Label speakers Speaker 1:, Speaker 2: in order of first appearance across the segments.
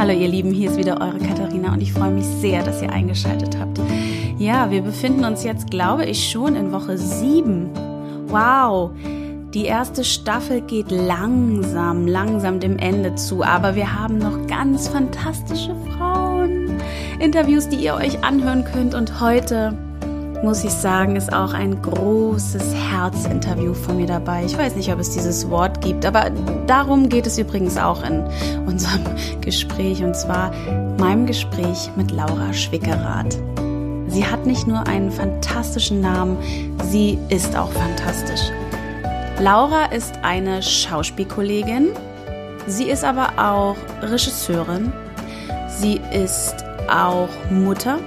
Speaker 1: Hallo ihr Lieben, hier ist wieder eure Katharina und ich freue mich sehr, dass ihr eingeschaltet habt. Ja, wir befinden uns jetzt, glaube ich, schon in Woche 7. Wow, die erste Staffel geht langsam, langsam dem Ende zu, aber wir haben noch ganz fantastische Frauen. Interviews, die ihr euch anhören könnt und heute muss ich sagen, ist auch ein großes Herzinterview von mir dabei. Ich weiß nicht, ob es dieses Wort gibt, aber darum geht es übrigens auch in unserem Gespräch und zwar meinem Gespräch mit Laura Schwickerath. Sie hat nicht nur einen fantastischen Namen, sie ist auch fantastisch. Laura ist eine Schauspielkollegin, sie ist aber auch Regisseurin, sie ist auch Mutter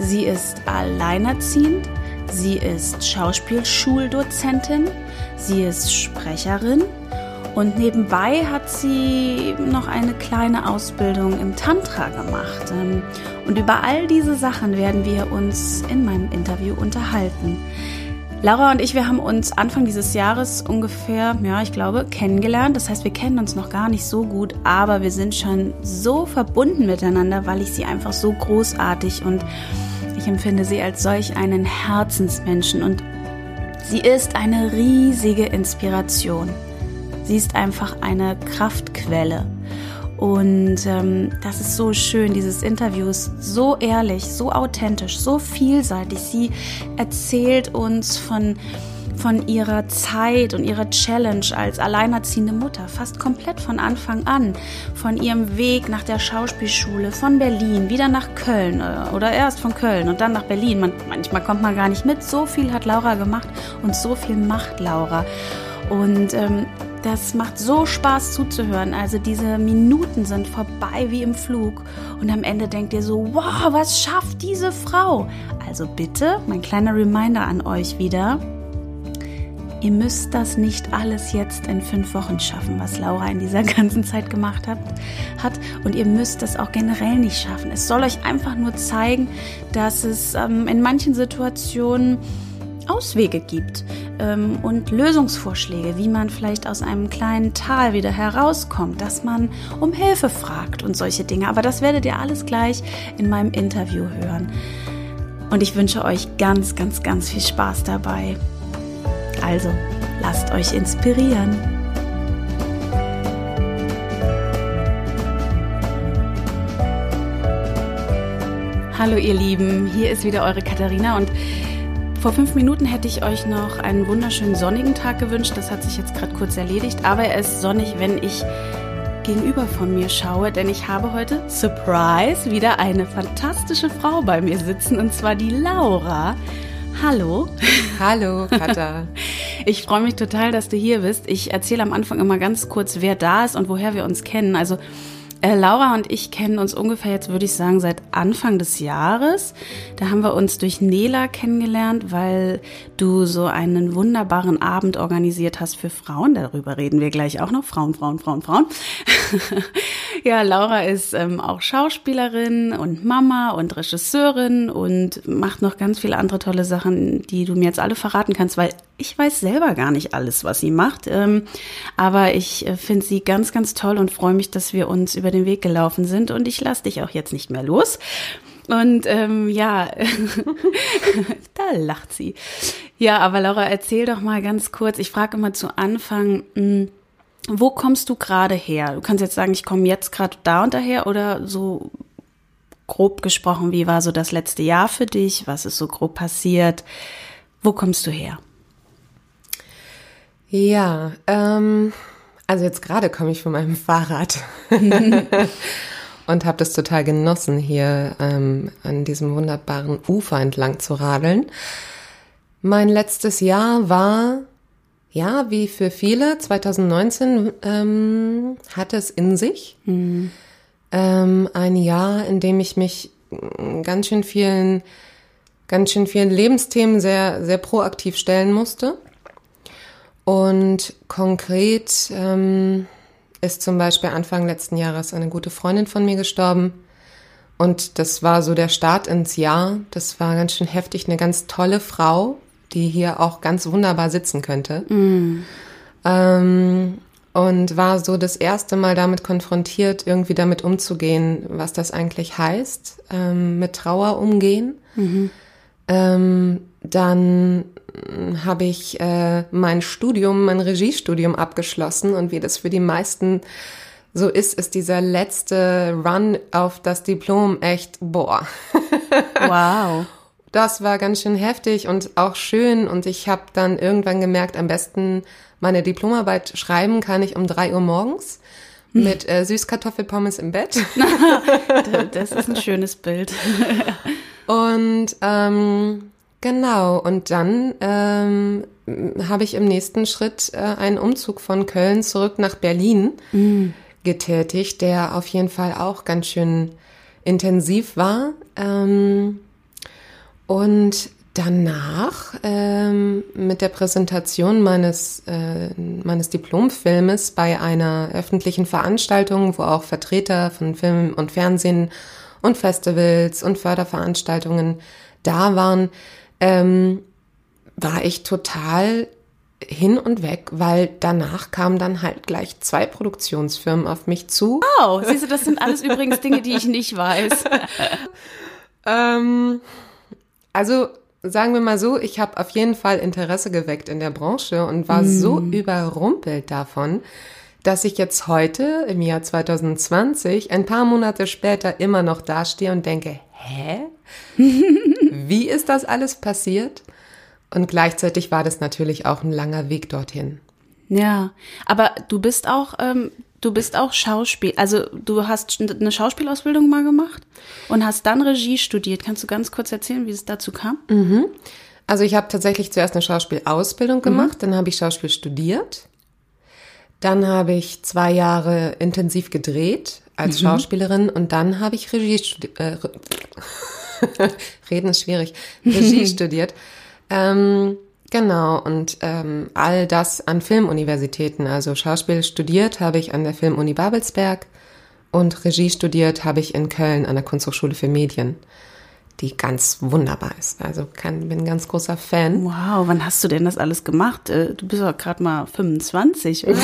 Speaker 1: Sie ist alleinerziehend, sie ist Schauspielschuldozentin, sie ist Sprecherin und nebenbei hat sie noch eine kleine Ausbildung im Tantra gemacht. Ähm, und über all diese Sachen werden wir uns in meinem Interview unterhalten. Laura und ich, wir haben uns Anfang dieses Jahres ungefähr, ja, ich glaube, kennengelernt. Das heißt, wir kennen uns noch gar nicht so gut, aber wir sind schon so verbunden miteinander, weil ich sie einfach so großartig und ich empfinde sie als solch einen Herzensmenschen und sie ist eine riesige Inspiration. Sie ist einfach eine Kraftquelle. Und ähm, das ist so schön, dieses Interview ist so ehrlich, so authentisch, so vielseitig. Sie erzählt uns von von ihrer Zeit und ihrer Challenge als alleinerziehende Mutter, fast komplett von Anfang an, von ihrem Weg nach der Schauspielschule, von Berlin, wieder nach Köln äh, oder erst von Köln und dann nach Berlin. Man, manchmal kommt man gar nicht mit. So viel hat Laura gemacht und so viel macht Laura. Und ähm, das macht so Spaß zuzuhören. Also diese Minuten sind vorbei wie im Flug. Und am Ende denkt ihr so, wow, was schafft diese Frau? Also bitte, mein kleiner Reminder an euch wieder. Ihr müsst das nicht alles jetzt in fünf Wochen schaffen, was Laura in dieser ganzen Zeit gemacht hat, hat. Und ihr müsst das auch generell nicht schaffen. Es soll euch einfach nur zeigen, dass es ähm, in manchen Situationen Auswege gibt ähm, und Lösungsvorschläge, wie man vielleicht aus einem kleinen Tal wieder herauskommt, dass man um Hilfe fragt und solche Dinge. Aber das werdet ihr alles gleich in meinem Interview hören. Und ich wünsche euch ganz, ganz, ganz viel Spaß dabei. Also, lasst euch inspirieren. Hallo ihr Lieben, hier ist wieder eure Katharina und vor fünf Minuten hätte ich euch noch einen wunderschönen sonnigen Tag gewünscht. Das hat sich jetzt gerade kurz erledigt, aber er ist sonnig, wenn ich gegenüber von mir schaue, denn ich habe heute, Surprise, wieder eine fantastische Frau bei mir sitzen und zwar die Laura. Hallo.
Speaker 2: Hallo, Katha.
Speaker 1: Ich freue mich total, dass du hier bist. Ich erzähle am Anfang immer ganz kurz, wer da ist und woher wir uns kennen. Also äh, Laura und ich kennen uns ungefähr jetzt, würde ich sagen, seit Anfang des Jahres. Da haben wir uns durch Nela kennengelernt, weil du so einen wunderbaren Abend organisiert hast für Frauen. Darüber reden wir gleich auch noch. Frauen, Frauen, Frauen, Frauen. ja, Laura ist ähm, auch Schauspielerin und Mama und Regisseurin und macht noch ganz viele andere tolle Sachen, die du mir jetzt alle verraten kannst, weil ich weiß selber gar nicht alles, was sie macht. Ähm, aber ich äh, finde sie ganz, ganz toll und freue mich, dass wir uns über den Weg gelaufen sind. Und ich lasse dich auch jetzt nicht mehr los. Und ähm, ja, da lacht sie. Ja, aber Laura, erzähl doch mal ganz kurz. Ich frage immer zu Anfang, mh, hm, wo kommst du gerade her? Du kannst jetzt sagen, ich komme jetzt gerade da und daher oder so grob gesprochen, wie war so das letzte Jahr für dich? Was ist so grob passiert? Wo kommst du her?
Speaker 2: Ja, ähm, also jetzt gerade komme ich von meinem Fahrrad und habe das total genossen, hier ähm, an diesem wunderbaren Ufer entlang zu radeln. Mein letztes Jahr war, ja, wie für viele, 2019 ähm, hatte es in sich. Mhm. Ähm, ein Jahr, in dem ich mich ganz schön vielen, ganz schön vielen Lebensthemen sehr, sehr proaktiv stellen musste. Und konkret ähm, ist zum Beispiel Anfang letzten Jahres eine gute Freundin von mir gestorben. Und das war so der Start ins Jahr. Das war ganz schön heftig. Eine ganz tolle Frau, die hier auch ganz wunderbar sitzen könnte. Mm. Ähm, und war so das erste Mal damit konfrontiert, irgendwie damit umzugehen, was das eigentlich heißt, ähm, mit Trauer umgehen. Mhm. Ähm, dann habe ich äh, mein Studium, mein Regiestudium abgeschlossen und wie das für die meisten so ist, ist dieser letzte Run auf das Diplom echt, boah.
Speaker 1: Wow.
Speaker 2: Das war ganz schön heftig und auch schön und ich habe dann irgendwann gemerkt, am besten meine Diplomarbeit schreiben kann ich um drei Uhr morgens mit äh, Süßkartoffelpommes im Bett.
Speaker 1: das ist ein schönes Bild.
Speaker 2: und ähm, genau, und dann ähm, habe ich im nächsten Schritt äh, einen Umzug von Köln zurück nach Berlin mm. getätigt, der auf jeden Fall auch ganz schön intensiv war. Ähm, und danach ähm, mit der Präsentation meines, äh, meines Diplomfilmes bei einer öffentlichen Veranstaltung, wo auch Vertreter von Film und Fernsehen und Festivals und Förderveranstaltungen da waren, ähm, war ich total hin und weg, weil danach kamen dann halt gleich zwei Produktionsfirmen auf mich zu.
Speaker 1: Wow, siehst du, das sind alles übrigens Dinge, die ich nicht weiß.
Speaker 2: ähm, also sagen wir mal so, ich habe auf jeden Fall Interesse geweckt in der Branche und war mm. so überrumpelt davon, dass ich jetzt heute im Jahr 2020, ein paar Monate später, immer noch dastehe und denke, hä? Wie ist das alles passiert? Und gleichzeitig war das natürlich auch ein langer Weg dorthin.
Speaker 1: Ja, aber du bist auch ähm, Du bist auch Schauspiel, also du hast eine Schauspielausbildung mal gemacht und hast dann Regie studiert. Kannst du ganz kurz erzählen, wie es dazu kam?
Speaker 2: Mhm. Also ich habe tatsächlich zuerst eine Schauspielausbildung mhm. gemacht, mhm. dann habe ich Schauspiel studiert. Dann habe ich zwei Jahre intensiv gedreht als mhm. Schauspielerin und dann habe ich Regie studiert. Äh, Reden ist schwierig. Regie studiert. Ähm, Genau, und ähm, all das an Filmuniversitäten. Also Schauspiel studiert habe ich an der Filmuni Babelsberg und Regie studiert habe ich in Köln an der Kunsthochschule für Medien, die ganz wunderbar ist. Also kann, bin ein ganz großer Fan.
Speaker 1: Wow, wann hast du denn das alles gemacht? Äh, du bist doch gerade mal 25, oder?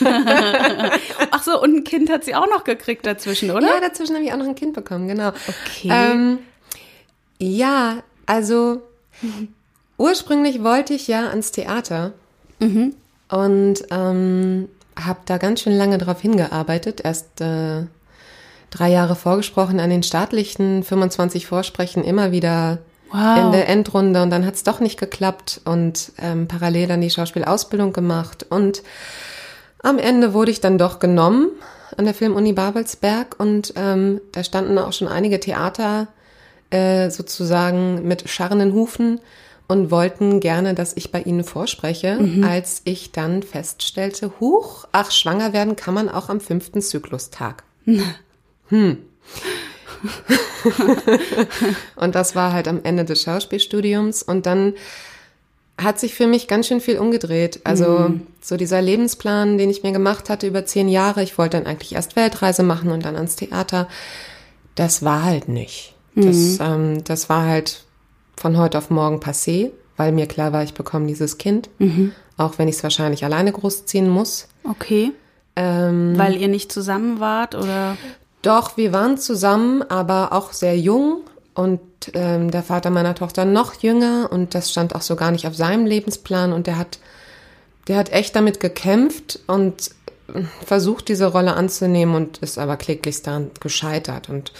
Speaker 1: Ach so, und ein Kind hat sie auch noch gekriegt dazwischen, oder?
Speaker 2: Ja, dazwischen habe ich auch noch ein Kind bekommen, genau. Okay. Ähm, ja, also Ursprünglich wollte ich ja ans Theater mhm. und ähm, habe da ganz schön lange drauf hingearbeitet. Erst äh, drei Jahre vorgesprochen an den staatlichen, 25 Vorsprechen immer wieder wow. in der Endrunde und dann hat es doch nicht geklappt und ähm, parallel dann die Schauspielausbildung gemacht und am Ende wurde ich dann doch genommen an der Filmuni Babelsberg und ähm, da standen auch schon einige Theater äh, sozusagen mit scharrenden Hufen und wollten gerne, dass ich bei ihnen vorspreche, mhm. als ich dann feststellte, huch, ach, schwanger werden kann man auch am fünften Zyklustag. hm. und das war halt am Ende des Schauspielstudiums und dann hat sich für mich ganz schön viel umgedreht. Also mhm. so dieser Lebensplan, den ich mir gemacht hatte über zehn Jahre, ich wollte dann eigentlich erst Weltreise machen und dann ans Theater, das war halt nicht. Mhm. Das, ähm, das war halt von heute auf morgen passé, weil mir klar war, ich bekomme dieses Kind, mhm. auch wenn ich es wahrscheinlich alleine großziehen muss.
Speaker 1: Okay. Ähm, weil ihr nicht zusammen wart oder?
Speaker 2: Doch, wir waren zusammen, aber auch sehr jung und ähm, der Vater meiner Tochter noch jünger und das stand auch so gar nicht auf seinem Lebensplan und der hat, der hat echt damit gekämpft und versucht, diese Rolle anzunehmen und ist aber kläglichst daran gescheitert und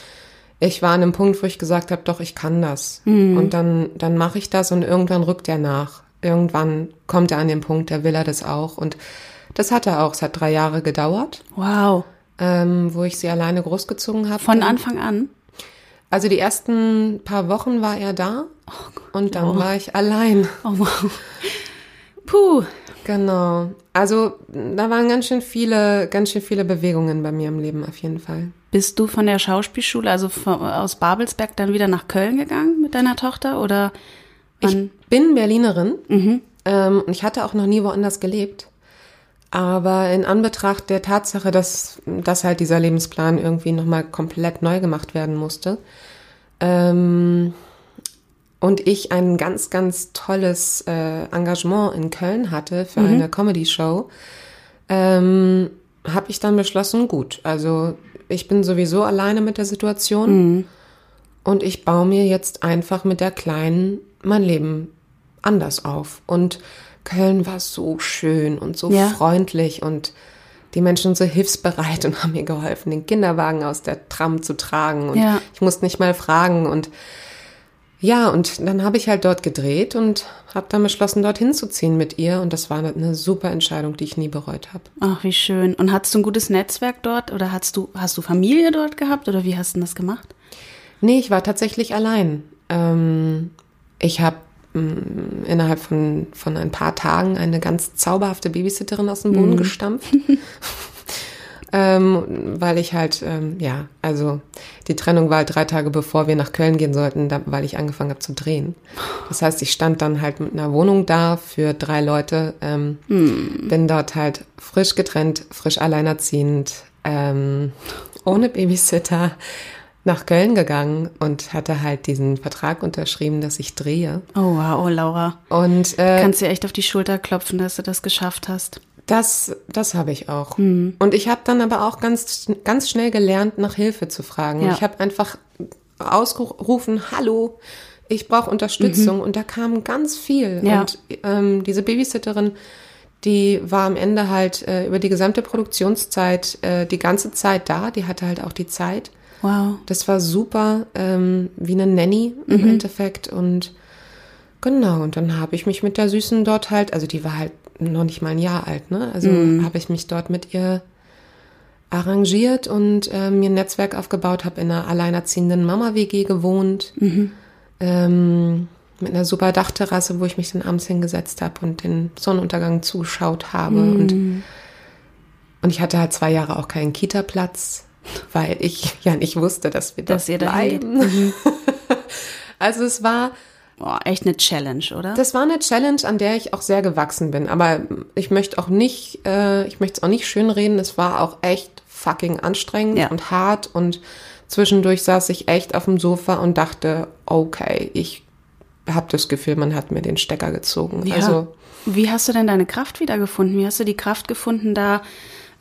Speaker 2: ich war an einem Punkt, wo ich gesagt habe, doch, ich kann das. Mhm. Und dann, dann mache ich das und irgendwann rückt er nach. Irgendwann kommt er an den Punkt, da will er das auch. Und das hat er auch. Es hat drei Jahre gedauert.
Speaker 1: Wow.
Speaker 2: Ähm, wo ich sie alleine großgezogen habe.
Speaker 1: Von Anfang an?
Speaker 2: Also die ersten paar Wochen war er da oh Gott, und dann oh. war ich allein. Oh wow. Puh. Genau. Also da waren ganz schön viele, ganz schön viele Bewegungen bei mir im Leben auf jeden Fall.
Speaker 1: Bist du von der Schauspielschule, also von, aus Babelsberg, dann wieder nach Köln gegangen mit deiner Tochter oder?
Speaker 2: Ich bin Berlinerin mhm. ähm, und ich hatte auch noch nie woanders gelebt. Aber in Anbetracht der Tatsache, dass, dass halt dieser Lebensplan irgendwie nochmal komplett neu gemacht werden musste, ähm, und ich ein ganz, ganz tolles äh, Engagement in Köln hatte für mhm. eine Comedy-Show, ähm, habe ich dann beschlossen, gut, also ich bin sowieso alleine mit der Situation mhm. und ich baue mir jetzt einfach mit der Kleinen mein Leben anders auf. Und Köln war so schön und so ja. freundlich und die Menschen so hilfsbereit und haben mir geholfen, den Kinderwagen aus der Tram zu tragen. Und ja. ich musste nicht mal fragen. Und ja, und dann habe ich halt dort gedreht und habe dann beschlossen, dorthin zu ziehen mit ihr. Und das war eine super Entscheidung, die ich nie bereut habe.
Speaker 1: Ach, wie schön. Und hattest du ein gutes Netzwerk dort oder hast du, hast du Familie dort gehabt oder wie hast du das gemacht?
Speaker 2: Nee, ich war tatsächlich allein. Ähm, ich habe mm, innerhalb von, von ein paar Tagen eine ganz zauberhafte Babysitterin aus dem Boden mhm. gestampft. ähm, weil ich halt, ähm, ja, also die Trennung war halt drei Tage bevor wir nach Köln gehen sollten, da, weil ich angefangen habe zu drehen. Das heißt, ich stand dann halt mit einer Wohnung da für drei Leute, ähm, hm. bin dort halt frisch getrennt, frisch alleinerziehend, ähm, ohne Babysitter nach Köln gegangen und hatte halt diesen Vertrag unterschrieben, dass ich drehe.
Speaker 1: Oh wow, oh Laura.
Speaker 2: Und äh,
Speaker 1: kannst dir echt auf die Schulter klopfen, dass du das geschafft hast.
Speaker 2: Das, das habe ich auch. Mhm. Und ich habe dann aber auch ganz, ganz schnell gelernt, nach Hilfe zu fragen. Ja. Ich habe einfach ausgerufen, hallo, ich brauche Unterstützung. Mhm. Und da kam ganz viel. Ja. Und ähm, diese Babysitterin, die war am Ende halt äh, über die gesamte Produktionszeit äh, die ganze Zeit da. Die hatte halt auch die Zeit.
Speaker 1: Wow.
Speaker 2: Das war super, ähm, wie eine Nanny im mhm. Endeffekt. Und genau, und dann habe ich mich mit der Süßen dort halt, also die war halt noch nicht mal ein Jahr alt, ne? Also mhm. habe ich mich dort mit ihr arrangiert und äh, mir ein Netzwerk aufgebaut, habe in einer alleinerziehenden Mama-WG gewohnt, mhm. ähm, mit einer super Dachterrasse, wo ich mich dann abends hingesetzt habe und den Sonnenuntergang zugeschaut habe. Mhm. Und, und ich hatte halt zwei Jahre auch keinen Kita-Platz, weil ich ja nicht wusste, dass wir dass das bleiben. Mhm. also es war
Speaker 1: Boah, echt eine Challenge, oder?
Speaker 2: Das war eine Challenge, an der ich auch sehr gewachsen bin. Aber ich möchte auch nicht, äh, ich möchte es auch nicht schönreden. Es war auch echt fucking anstrengend ja. und hart und zwischendurch saß ich echt auf dem Sofa und dachte, okay, ich habe das Gefühl, man hat mir den Stecker gezogen. Ja. Also
Speaker 1: wie hast du denn deine Kraft wiedergefunden? Wie hast du die Kraft gefunden, da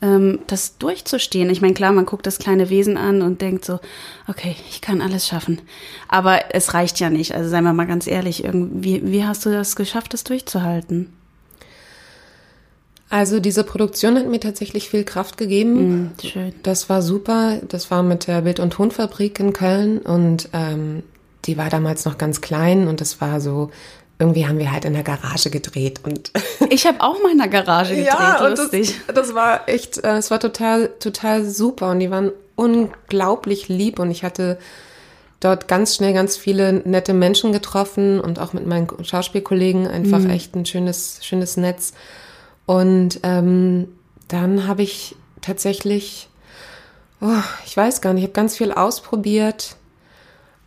Speaker 1: ähm, das durchzustehen. Ich meine, klar, man guckt das kleine Wesen an und denkt so, okay, ich kann alles schaffen. Aber es reicht ja nicht. Also seien wir mal ganz ehrlich, irgendwie, wie hast du das geschafft, das durchzuhalten?
Speaker 2: Also diese Produktion hat mir tatsächlich viel Kraft gegeben.
Speaker 1: Mm, schön.
Speaker 2: Das war super. Das war mit der Bild- und Tonfabrik in Köln und ähm, die war damals noch ganz klein und das war so irgendwie haben wir halt in der Garage gedreht und
Speaker 1: ich habe auch mal in der Garage gedreht, ja, lustig.
Speaker 2: Das, das war echt, äh, es war total, total super und die waren unglaublich lieb und ich hatte dort ganz schnell ganz viele nette Menschen getroffen und auch mit meinen Schauspielkollegen einfach mhm. echt ein schönes, schönes Netz. Und ähm, dann habe ich tatsächlich, oh, ich weiß gar nicht, ich habe ganz viel ausprobiert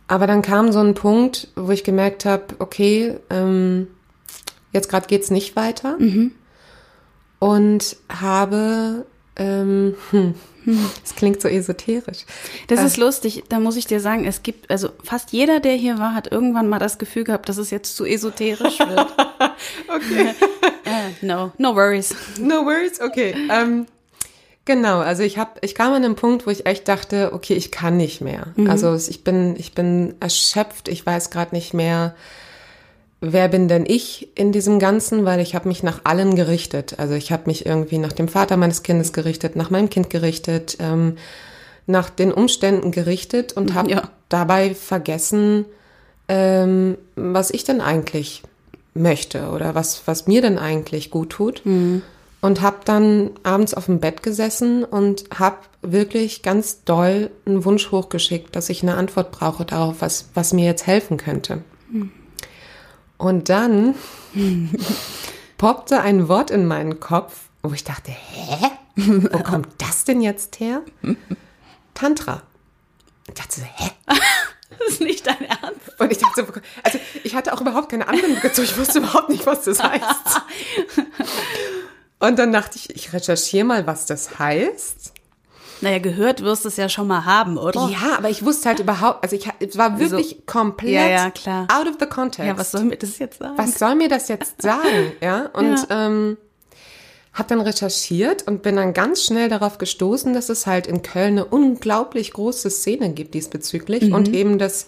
Speaker 2: aber dann kam so ein Punkt, wo ich gemerkt habe, okay, ähm, jetzt gerade geht's nicht weiter. Mhm. Und habe, ähm, hm, das klingt so esoterisch.
Speaker 1: Das äh, ist lustig, da muss ich dir sagen, es gibt, also fast jeder, der hier war, hat irgendwann mal das Gefühl gehabt, dass es jetzt zu esoterisch wird.
Speaker 2: okay.
Speaker 1: uh, no, no worries.
Speaker 2: No worries, okay. Ähm, Genau, also ich habe, ich kam an einen Punkt, wo ich echt dachte, okay, ich kann nicht mehr. Mhm. Also ich bin, ich bin erschöpft, ich weiß gerade nicht mehr, wer bin denn ich in diesem Ganzen, weil ich habe mich nach allen gerichtet. Also ich habe mich irgendwie nach dem Vater meines Kindes gerichtet, nach meinem Kind gerichtet, ähm, nach den Umständen gerichtet und habe ja. dabei vergessen, ähm, was ich denn eigentlich möchte oder was, was mir denn eigentlich gut tut. Mhm und habe dann abends auf dem Bett gesessen und habe wirklich ganz doll einen Wunsch hochgeschickt, dass ich eine Antwort brauche darauf, was, was mir jetzt helfen könnte. Und dann poppte ein Wort in meinen Kopf, wo ich dachte, hä? Wo kommt das denn jetzt her? Tantra. Ich dachte so, hä?
Speaker 1: Das ist nicht dein Ernst.
Speaker 2: Und ich dachte so, also ich hatte auch überhaupt keine Ahnung dazu. Ich wusste überhaupt nicht, was das heißt. Und dann dachte ich, ich recherchiere mal, was das heißt.
Speaker 1: Naja, gehört wirst du es ja schon mal haben, oder?
Speaker 2: Ja, aber ich wusste halt überhaupt, also ich es war wirklich so, komplett ja, ja, klar. out of the context.
Speaker 1: Ja, was soll mir das jetzt sagen?
Speaker 2: Was soll mir das jetzt sagen? ja, und ja. Ähm, habe dann recherchiert und bin dann ganz schnell darauf gestoßen, dass es halt in Köln eine unglaublich große Szene gibt diesbezüglich und eben das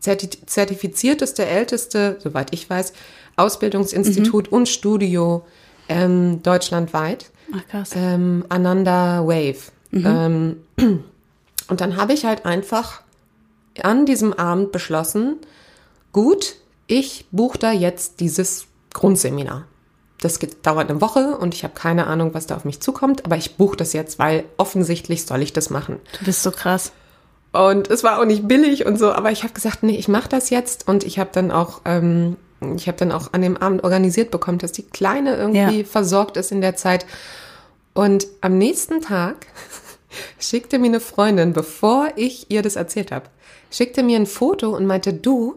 Speaker 2: zertifizierteste, älteste, soweit ich weiß, Ausbildungsinstitut und Studio ähm, deutschlandweit.
Speaker 1: Ach krass.
Speaker 2: Ähm, Ananda Wave. Ähm, und dann habe ich halt einfach an diesem Abend beschlossen, gut, ich buche da jetzt dieses Grundseminar. Das geht, dauert eine Woche und ich habe keine Ahnung, was da auf mich zukommt, aber ich buche das jetzt, weil offensichtlich soll ich das machen.
Speaker 1: Du bist so krass.
Speaker 2: Und es war auch nicht billig und so, aber ich habe gesagt, nee, ich mache das jetzt und ich habe dann auch, ähm, ich habe dann auch an dem Abend organisiert bekommen, dass die Kleine irgendwie
Speaker 1: Ja.
Speaker 2: versorgt ist in der Zeit. Und am nächsten Tag schickte mir eine Freundin, bevor ich ihr das erzählt habe, schickte mir ein Foto und meinte, du,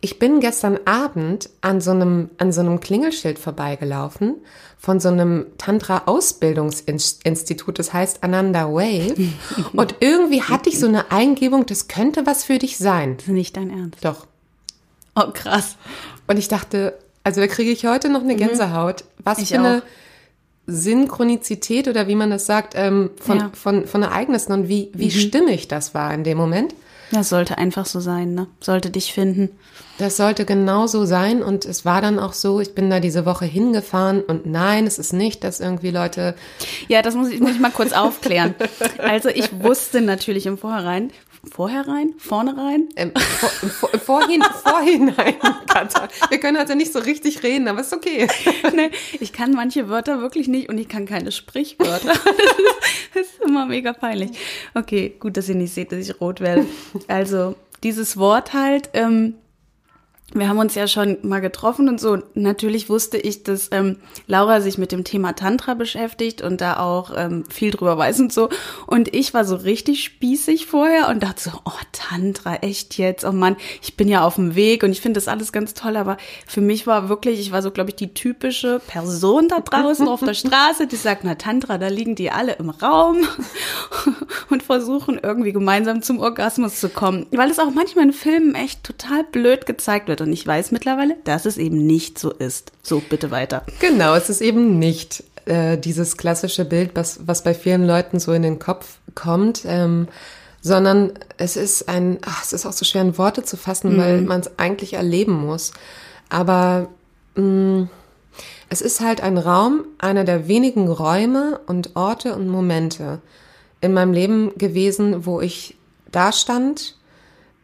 Speaker 2: ich bin gestern Abend an so einem, an so einem Klingelschild vorbeigelaufen von so einem Tantra-Ausbildungsinstitut, das heißt Ananda Wave. Und irgendwie hatte ich so eine Eingebung, das könnte was für dich sein.
Speaker 1: Das ist nicht dein Ernst.
Speaker 2: Doch.
Speaker 1: Oh, krass.
Speaker 2: Und ich dachte, also da kriege ich heute noch eine Gänsehaut. Was
Speaker 1: Mhm. Ich
Speaker 2: für eine
Speaker 1: auch.
Speaker 2: Synchronizität oder wie man das sagt, ähm, von,
Speaker 1: Ja. Mhm.
Speaker 2: von, von Ereignissen und wie, wie stimmig das war in dem Moment.
Speaker 1: Das sollte einfach so sein, ne? Sollte dich finden.
Speaker 2: Das sollte genau so sein und es war dann auch so, ich bin da diese Woche hingefahren und nein, es ist nicht, dass irgendwie Leute,
Speaker 1: Ja, das muss ich, muss ich mal kurz aufklären. Also ich wusste natürlich im Vorhinein, vorherein, vorne rein,
Speaker 2: ähm, vor, vor, vorhin, vorhinein, Katha, wir können heute nicht so richtig reden, aber ist okay.
Speaker 1: nee, ich kann manche Wörter wirklich nicht und ich kann keine Sprichwörter. das ist immer mega peinlich. Okay, gut, dass ihr nicht seht, dass ich rot werde. Also dieses Wort halt, ähm, wir haben uns ja schon mal getroffen und so. Natürlich wusste ich, dass ähm, Laura sich mit dem Thema Tantra beschäftigt und da auch ähm, viel drüber weiß und so. Und ich war so richtig spießig vorher und dachte so, oh, Tantra, echt jetzt? Oh Mann, ich bin ja auf dem Weg und ich finde das alles ganz toll. Aber für mich war wirklich, ich war so, glaube ich, die typische Person da draußen auf der Straße, die sagt, na Tantra, da liegen die alle im Raum und versuchen irgendwie gemeinsam zum Orgasmus zu kommen. Weil es auch manchmal in Filmen echt total blöd gezeigt wird. Und ich weiß mittlerweile, dass es eben nicht so ist. So, bitte weiter.
Speaker 2: Genau, es ist eben nicht äh, dieses klassische Bild, was, was bei vielen Leuten so in den Kopf kommt, ähm, sondern es ist ein, ach, es ist auch so schwer in Worte zu fassen, weil man es eigentlich erleben muss. Aber mh, es ist halt ein Raum, einer der wenigen Räume und Orte und Momente in meinem Leben gewesen, wo ich da stand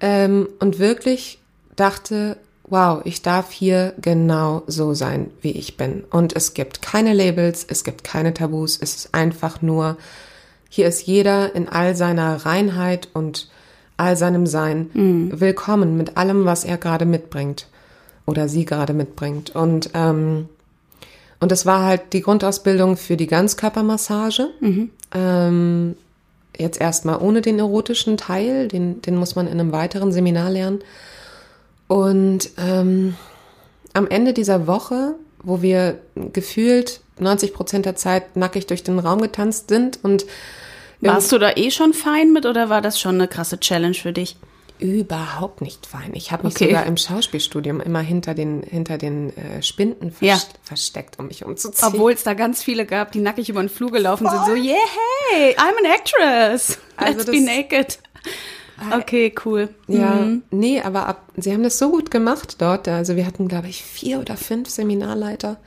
Speaker 2: ähm, und wirklich dachte, wow, ich darf hier genau so sein, wie ich bin. Und es gibt keine Labels, es gibt keine Tabus, es ist einfach nur, hier ist jeder in all seiner Reinheit und all seinem Sein willkommen mit allem, was er gerade mitbringt oder sie gerade mitbringt. Und ähm, und das war halt die Grundausbildung für die Ganzkörpermassage. Ähm, jetzt erstmal ohne den erotischen Teil, den, den muss man in einem weiteren Seminar lernen. Und ähm, am Ende dieser Woche, wo wir gefühlt 90 Prozent der Zeit nackig durch den Raum getanzt sind und
Speaker 1: Warst du da eh schon fein mit oder war das schon eine krasse Challenge für dich?
Speaker 2: überhaupt nicht fein. Ich habe mich
Speaker 1: Okay.
Speaker 2: sogar im Schauspielstudium immer hinter den, hinter den äh, Spinden vers
Speaker 1: Ja.
Speaker 2: versteckt, um mich umzuziehen.
Speaker 1: Obwohl es da ganz viele gab, die nackig über den Flur gelaufen sind. So, yeah, hey, I'm an actress.
Speaker 2: Also
Speaker 1: Let's
Speaker 2: das-
Speaker 1: be naked. Okay, cool.
Speaker 2: Ja,
Speaker 1: Mhm.
Speaker 2: nee, aber ab, sie haben das so gut gemacht dort. Also wir hatten, glaube ich, vier oder fünf Seminarleiter.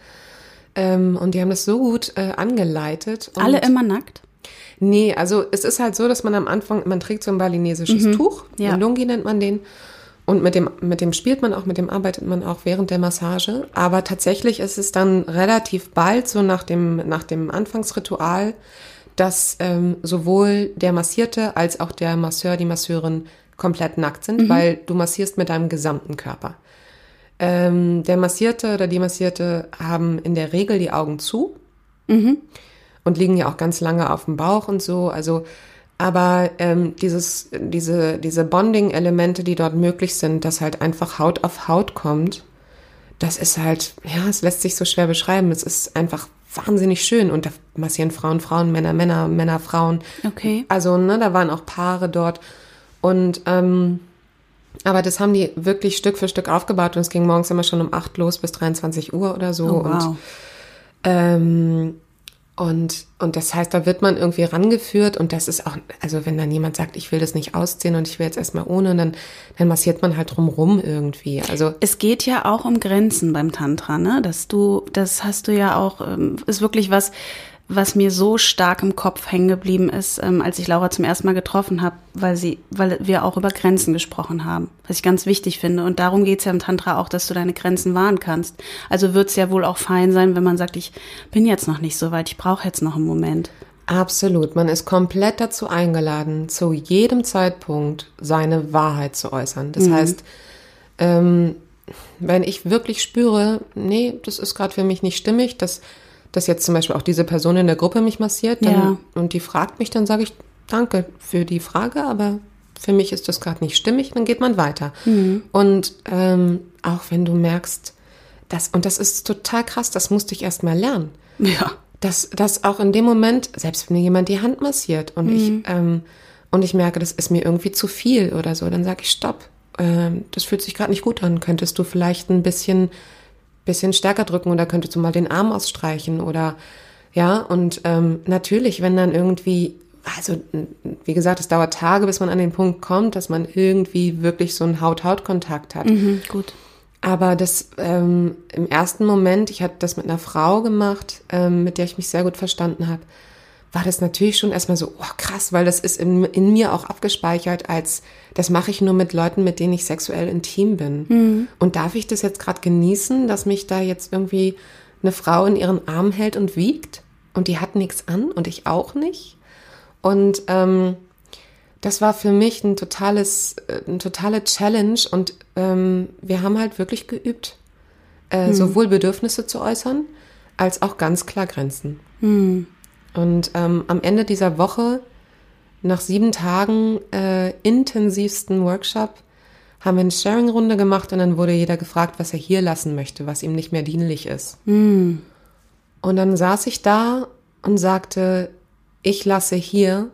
Speaker 2: Ähm, und die haben das so gut äh, angeleitet.
Speaker 1: Alle immer nackt?
Speaker 2: Nee, also es ist halt so, dass man am Anfang, man trägt so ein balinesisches Tuch,
Speaker 1: Mhm. Ja.
Speaker 2: ein Lungi nennt man den. Und mit dem, mit dem spielt man auch, mit dem arbeitet man auch während der Massage. Aber tatsächlich ist es dann relativ bald, so nach dem, nach dem Anfangsritual, dass ähm, sowohl der Massierte als auch der Masseur, die Masseurin komplett nackt sind, weil du massierst mit deinem gesamten Körper. Ähm, der Massierte oder die Massierte haben in der Regel die Augen zu und liegen ja auch ganz lange auf dem Bauch und so. Also, aber ähm, dieses, diese, diese Bonding-Elemente, die dort möglich sind, dass halt einfach Haut auf Haut kommt, das ist halt, ja, es lässt sich so schwer beschreiben. Es ist einfach wahnsinnig schön und da massieren Frauen, Frauen, Männer, Männer, Männer, Frauen.
Speaker 1: Okay.
Speaker 2: Also, ne, da waren auch Paare dort und ähm, aber das haben die wirklich Stück für Stück aufgebaut und es ging morgens immer schon um 8 los bis 23 Uhr oder so.
Speaker 1: Oh,
Speaker 2: Und
Speaker 1: wow.
Speaker 2: ähm, Und, und das heißt, da wird man irgendwie rangeführt und das ist auch, also wenn dann jemand sagt, ich will das nicht ausziehen und ich will jetzt erstmal ohne, dann, dann massiert man halt drumrum irgendwie. Also
Speaker 1: es geht ja auch um Grenzen beim Tantra, ne? Dass du, das hast du ja auch, ähm, ist wirklich was, was mir so stark im Kopf hängen geblieben ist, ähm, als ich Laura zum ersten Mal getroffen habe, weil sie, weil wir auch über Grenzen gesprochen haben, was ich ganz wichtig finde. Und darum geht's ja im Tantra auch, dass du deine Grenzen wahren kannst. Also wird's ja wohl auch fein sein, wenn man sagt, ich bin jetzt noch nicht so weit, ich brauche jetzt noch einen Moment.
Speaker 2: Absolut. Man ist komplett dazu eingeladen, zu jedem Zeitpunkt seine Wahrheit zu äußern. Das mhm. heißt, ähm, wenn ich wirklich spüre, nee, das ist gerade für mich nicht stimmig, das dass jetzt zum Beispiel auch diese Person in der Gruppe mich massiert dann, ja. und die fragt mich, dann sage ich danke für die Frage, aber für mich ist das gerade nicht stimmig, dann geht man weiter. Mhm. Und ähm, auch wenn du merkst, dass, und das ist total krass, das musste ich erst mal lernen.
Speaker 1: Ja.
Speaker 2: Dass, dass auch in dem Moment, selbst wenn mir jemand die Hand massiert und mhm. ich ähm, und ich merke, das ist mir irgendwie zu viel oder so, dann sage ich Stopp. Ähm, das fühlt sich gerade nicht gut an. Könntest du vielleicht ein bisschen bisschen stärker drücken oder könntest du mal den Arm ausstreichen oder ja, und ähm, natürlich, wenn dann irgendwie, also wie gesagt, es dauert Tage, bis man an den Punkt kommt, dass man irgendwie wirklich so einen Haut-Haut-Kontakt hat.
Speaker 1: Mhm, gut.
Speaker 2: Aber das ähm, im ersten Moment, ich hatte das mit einer Frau gemacht, ähm, mit der ich mich sehr gut verstanden habe, war das natürlich schon erstmal so, oh krass, weil das ist in, in mir auch abgespeichert als, das mache ich nur mit Leuten, mit denen ich sexuell intim bin. Mhm. Und darf ich das jetzt gerade genießen, dass mich da jetzt irgendwie eine Frau in ihren Arm hält und wiegt und die hat nichts an und ich auch nicht? Und ähm, das war für mich ein totales, äh, ein totale Challenge und ähm, wir haben halt wirklich geübt, äh, mhm. sowohl Bedürfnisse zu äußern, als auch ganz klar Grenzen. Mhm. Und ähm, am Ende dieser Woche, nach sieben Tagen äh, intensivsten Workshop, haben wir eine Sharing-Runde gemacht und dann wurde jeder gefragt, was er hier lassen möchte, was ihm nicht mehr dienlich ist. Mm. Und dann saß ich da und sagte, ich lasse hier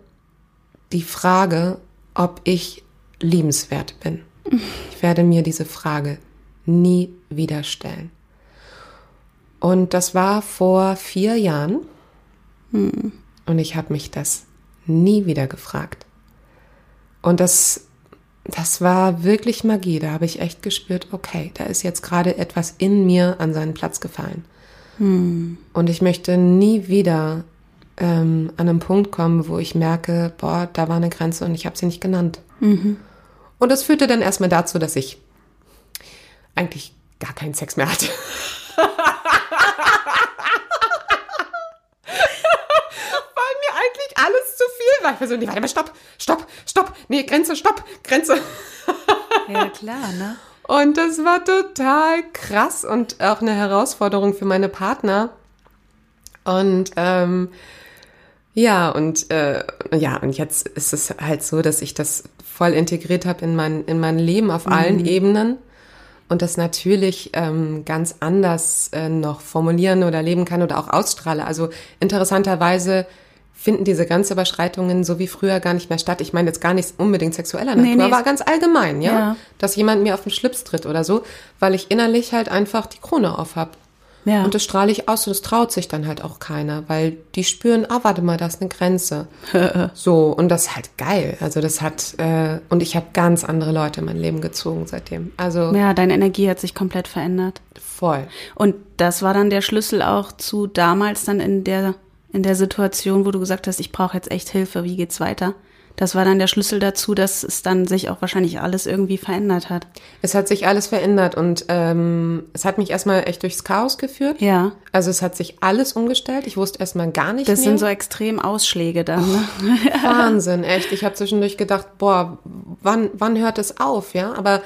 Speaker 2: die Frage, ob ich liebenswert bin. Ich werde mir diese Frage nie wieder stellen. Und das war vor vier Jahren. Hm. Und ich habe mich das nie wieder gefragt. Und das, das war wirklich Magie. Da habe ich echt gespürt, okay, da ist jetzt gerade etwas in mir an seinen Platz gefallen. Hm. Und ich möchte nie wieder ähm, an einen Punkt kommen, wo ich merke, boah, da war eine Grenze und ich habe sie nicht genannt. Mhm. Und das führte dann erstmal dazu, dass ich eigentlich gar keinen Sex mehr hatte. war ich war so, nee, warte mal, stopp, stopp, stopp, nee, Grenze, stopp, Grenze.
Speaker 1: Ja, klar, ne?
Speaker 2: Und das war total krass und auch eine Herausforderung für meine Partner. Und ähm, ja, und äh, ja, und jetzt ist es halt so, dass ich das voll integriert habe in mein, in mein Leben auf allen mhm. Ebenen und das natürlich ähm, ganz anders äh, noch formulieren oder leben kann oder auch ausstrahle. Also interessanterweise finden diese Grenzüberschreitungen so wie früher gar nicht mehr statt. Ich meine jetzt gar nicht unbedingt sexueller Natur, nee, nee, aber ganz allgemein, ja? ja? Dass jemand mir auf den Schlips tritt oder so, weil ich innerlich halt einfach die Krone auf hab. Ja. Und das strahle ich aus und das traut sich dann halt auch keiner, weil die spüren, ah, warte mal, da ist eine Grenze. so, und das ist halt geil. Also das hat, äh, und ich habe ganz andere Leute in mein Leben gezogen seitdem. Also.
Speaker 1: Ja, deine Energie hat sich komplett verändert.
Speaker 2: Voll.
Speaker 1: Und das war dann der Schlüssel auch zu damals dann in der in der Situation, wo du gesagt hast, ich brauche jetzt echt Hilfe, wie geht's weiter? Das war dann der Schlüssel dazu, dass es dann sich auch wahrscheinlich alles irgendwie verändert hat.
Speaker 2: Es hat sich alles verändert und ähm, es hat mich erstmal echt durchs Chaos geführt.
Speaker 1: Ja.
Speaker 2: Also es hat sich alles umgestellt. Ich wusste erstmal gar nicht
Speaker 1: das
Speaker 2: mehr.
Speaker 1: sind so extrem Ausschläge dann. Ne?
Speaker 2: Oh, Wahnsinn, echt. Ich habe zwischendurch gedacht, boah, wann, wann hört es auf, ja? Aber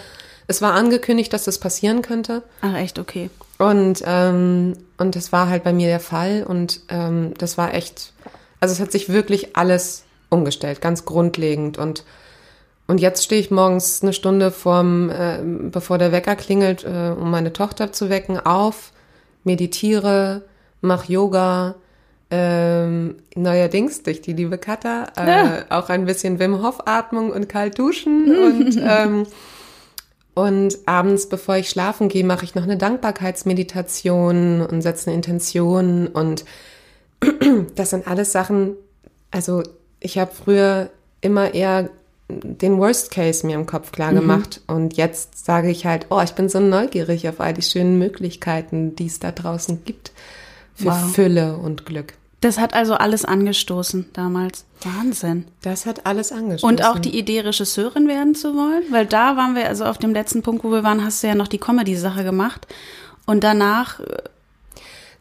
Speaker 2: es war angekündigt, dass das passieren könnte.
Speaker 1: Ach echt, okay.
Speaker 2: Und, ähm, und das war halt bei mir der Fall und ähm, das war echt, also es hat sich wirklich alles umgestellt, ganz grundlegend und und jetzt stehe ich morgens eine Stunde vorm, äh, bevor der Wecker klingelt, äh, um meine Tochter zu wecken, auf, meditiere, mach Yoga, ähm, neuerdings durch die liebe Katha äh, ja. auch ein bisschen Wim Hof Atmung und kalt duschen und ähm, und abends, bevor ich schlafen gehe, mache ich noch eine Dankbarkeitsmeditation und setze eine Intention und das sind alles Sachen, also ich habe früher immer eher den Worst Case mir im Kopf klar mhm. gemacht mhm. und jetzt sage ich halt, oh, ich bin so neugierig auf all die schönen Möglichkeiten, die es da draußen gibt für wow. Fülle und Glück.
Speaker 1: Das hat also alles angestoßen damals. Wahnsinn.
Speaker 2: Das hat alles angestoßen.
Speaker 1: Und auch die Idee, Regisseurin werden zu wollen? Weil da waren wir, also auf dem letzten Punkt, wo wir waren, hast du ja noch die Comedy-Sache gemacht. Und danach äh,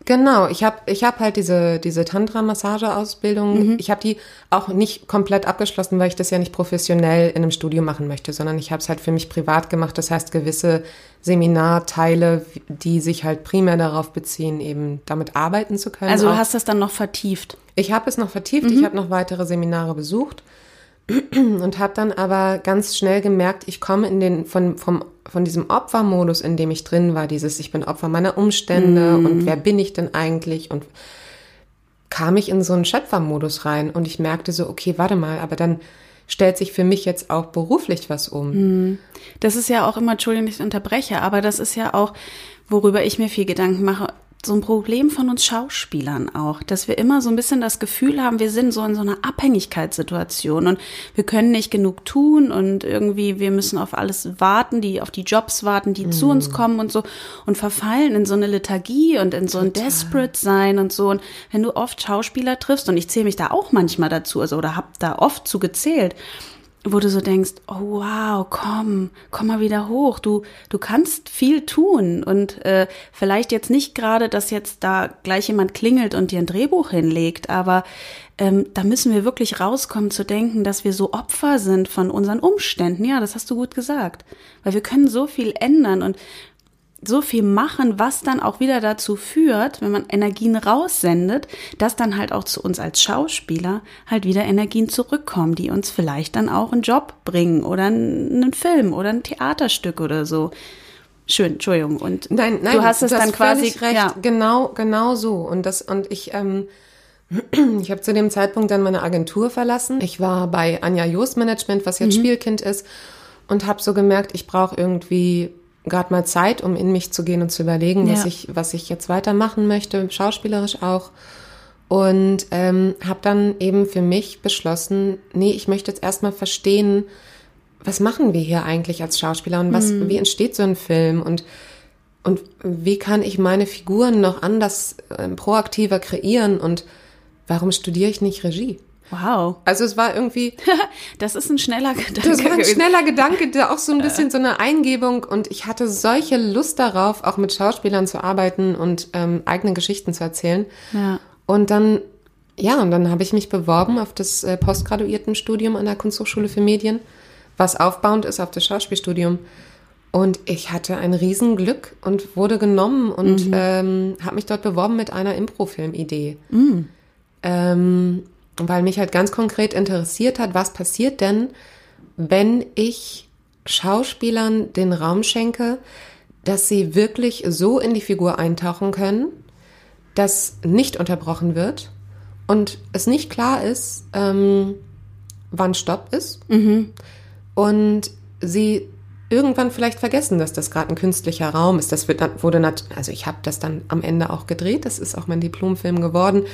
Speaker 2: Genau, ich habe ich hab halt diese, diese Tantra-Massage-Ausbildung, mhm. ich habe die auch nicht komplett abgeschlossen, weil ich das ja nicht professionell in einem Studio machen möchte, sondern ich habe es halt für mich privat gemacht. Das heißt, gewisse Seminarteile, die sich halt primär darauf beziehen, eben damit arbeiten zu können.
Speaker 1: Also du hast das dann noch vertieft?
Speaker 2: Ich habe es noch vertieft, mhm. ich habe noch weitere Seminare besucht und habe dann aber ganz schnell gemerkt, ich komme in den von vom von diesem Opfermodus, in dem ich drin war, dieses ich bin Opfer meiner Umstände mm. und wer bin ich denn eigentlich und kam ich in so einen Schöpfermodus rein und ich merkte so, okay, warte mal, aber dann stellt sich für mich jetzt auch beruflich was um.
Speaker 1: Mm. Das ist ja auch immer, Entschuldigung, ich unterbreche, aber das ist ja auch, worüber ich mir viel Gedanken mache so ein Problem von uns Schauspielern auch, dass wir immer so ein bisschen das Gefühl haben, wir sind so in so einer Abhängigkeitssituation und wir können nicht genug tun und irgendwie wir müssen auf alles warten, die auf die Jobs warten, die mm. zu uns mhm. kommen und so und verfallen in so eine Lethargie und in so ein Desperate sein und so und wenn du oft Schauspieler triffst und ich zähle mich da auch manchmal dazu, also oder hab da oft zu gezählt, wo du so denkst, oh wow, komm, komm mal wieder hoch. Du, du kannst viel tun und äh, vielleicht jetzt nicht gerade, dass jetzt da gleich jemand klingelt und dir ein Drehbuch hinlegt, aber ähm, da müssen wir wirklich rauskommen zu denken, dass wir so Opfer sind von unseren Umständen. Ja, das hast du gut gesagt, weil wir können so viel ändern und so viel machen, was dann auch wieder dazu führt, wenn man Energien raussendet, dass dann halt auch zu uns als Schauspieler halt wieder Energien zurückkommen, die uns vielleicht dann auch einen Job bringen oder einen Film oder ein Theaterstück oder so. Schön, Entschuldigung. Und
Speaker 2: nein, nein, du hast es dann quasi recht. Ja. Genau, genau so. Und das und ich. Ähm, ich habe zu dem Zeitpunkt dann meine Agentur verlassen. Ich war bei Anja Jost Management, was jetzt mhm. Spielkind ist, und habe so gemerkt, ich brauche irgendwie gerade mal Zeit, um in mich zu gehen und zu überlegen, ja. was ich, was ich jetzt weitermachen möchte, schauspielerisch auch. Und ähm, habe dann eben für mich beschlossen, nee, ich möchte jetzt erstmal verstehen, was machen wir hier eigentlich als Schauspieler und was, mhm. wie entsteht so ein Film und und wie kann ich meine Figuren noch anders äh, proaktiver kreieren und warum studiere ich nicht Regie?
Speaker 1: Wow.
Speaker 2: Also es war irgendwie.
Speaker 1: das ist ein schneller Gedanke.
Speaker 2: Das war ein schneller Gedanke, der auch so ein bisschen so eine Eingebung und ich hatte solche Lust darauf, auch mit Schauspielern zu arbeiten und ähm, eigene Geschichten zu erzählen. Ja. Und dann, ja, und dann habe ich mich beworben auf das äh, Postgraduiertenstudium an der Kunsthochschule für Medien, was aufbauend ist auf das Schauspielstudium. Und ich hatte ein Riesenglück und wurde genommen und mhm. ähm, habe mich dort beworben mit einer Improfilm-Idee. Mhm. Ähm, weil mich halt ganz konkret interessiert hat, was passiert denn, wenn ich Schauspielern den Raum schenke, dass sie wirklich so in die Figur eintauchen können, dass nicht unterbrochen wird und es nicht klar ist, ähm, wann Stopp ist mhm. und sie irgendwann vielleicht vergessen, dass das gerade ein künstlicher Raum ist. Das wird, wurde, also ich habe das dann am Ende auch gedreht. Das ist auch mein Diplomfilm geworden.